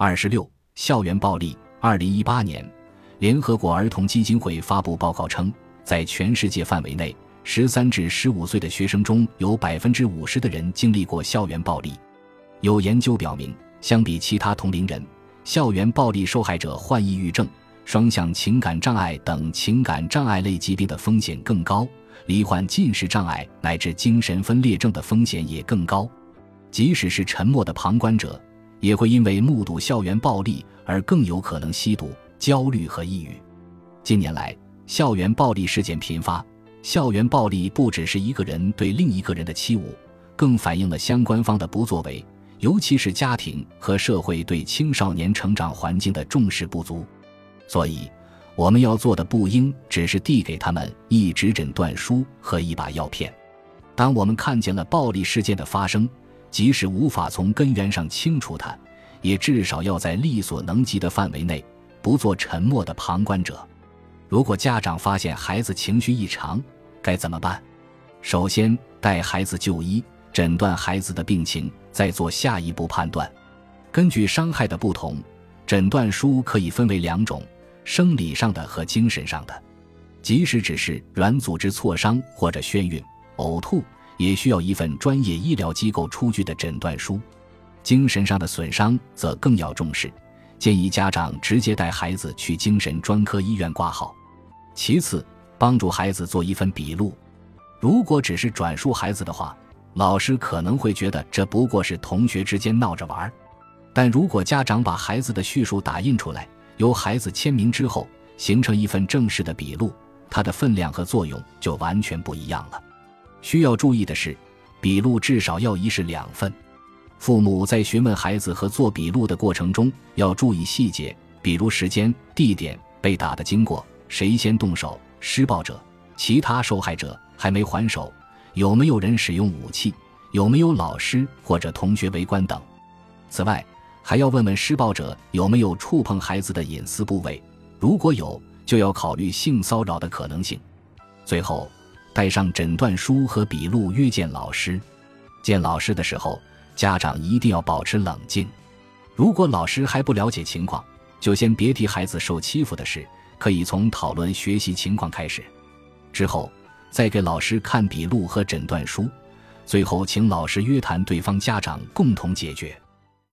二十六，校园暴力。二零一八年，联合国儿童基金会发布报告称，在全世界范围内，十三至十五岁的学生中有百分之五十的人经历过校园暴力。有研究表明，相比其他同龄人，校园暴力受害者患抑郁症、双向情感障碍等情感障碍类疾病的风险更高。罹患进食障碍乃至精神分裂症的风险也更高，即使是沉默的旁观者，也会因为目睹校园暴力而更有可能吸毒、焦虑和抑郁。近年来，校园暴力事件频发，校园暴力不只是一个人对另一个人的欺侮，更反映了相关方的不作为，尤其是家庭和社会对青少年成长环境的重视不足。所以。我们要做的不应只是递给他们一纸诊断书和一把药片。当我们看见了暴力事件的发生，即使无法从根源上清除它，也至少要在力所能及的范围内不做沉默的旁观者。如果家长发现孩子情绪异常，该怎么办？首先带孩子就医，诊断孩子的病情，再做下一步判断。根据伤害的不同，诊断书可以分为两种。生理上的和精神上的，即使只是软组织挫伤或者眩晕、呕吐，也需要一份专业医疗机构出具的诊断书。精神上的损伤则更要重视，建议家长直接带孩子去精神专科医院挂号。其次，帮助孩子做一份笔录。如果只是转述孩子的话，老师可能会觉得这不过是同学之间闹着玩儿；但如果家长把孩子的叙述打印出来，由孩子签名之后，形成一份正式的笔录，它的分量和作用就完全不一样了。需要注意的是，笔录至少要一式两份。父母在询问孩子和做笔录的过程中，要注意细节，比如时间、地点、被打的经过、谁先动手、施暴者、其他受害者还没还手、有没有人使用武器、有没有老师或者同学围观等。此外，还要问问施暴者有没有触碰孩子的隐私部位，如果有，就要考虑性骚扰的可能性。最后，带上诊断书和笔录约见老师。见老师的时候，家长一定要保持冷静。如果老师还不了解情况，就先别提孩子受欺负的事，可以从讨论学习情况开始，之后再给老师看笔录和诊断书，最后请老师约谈对方家长，共同解决。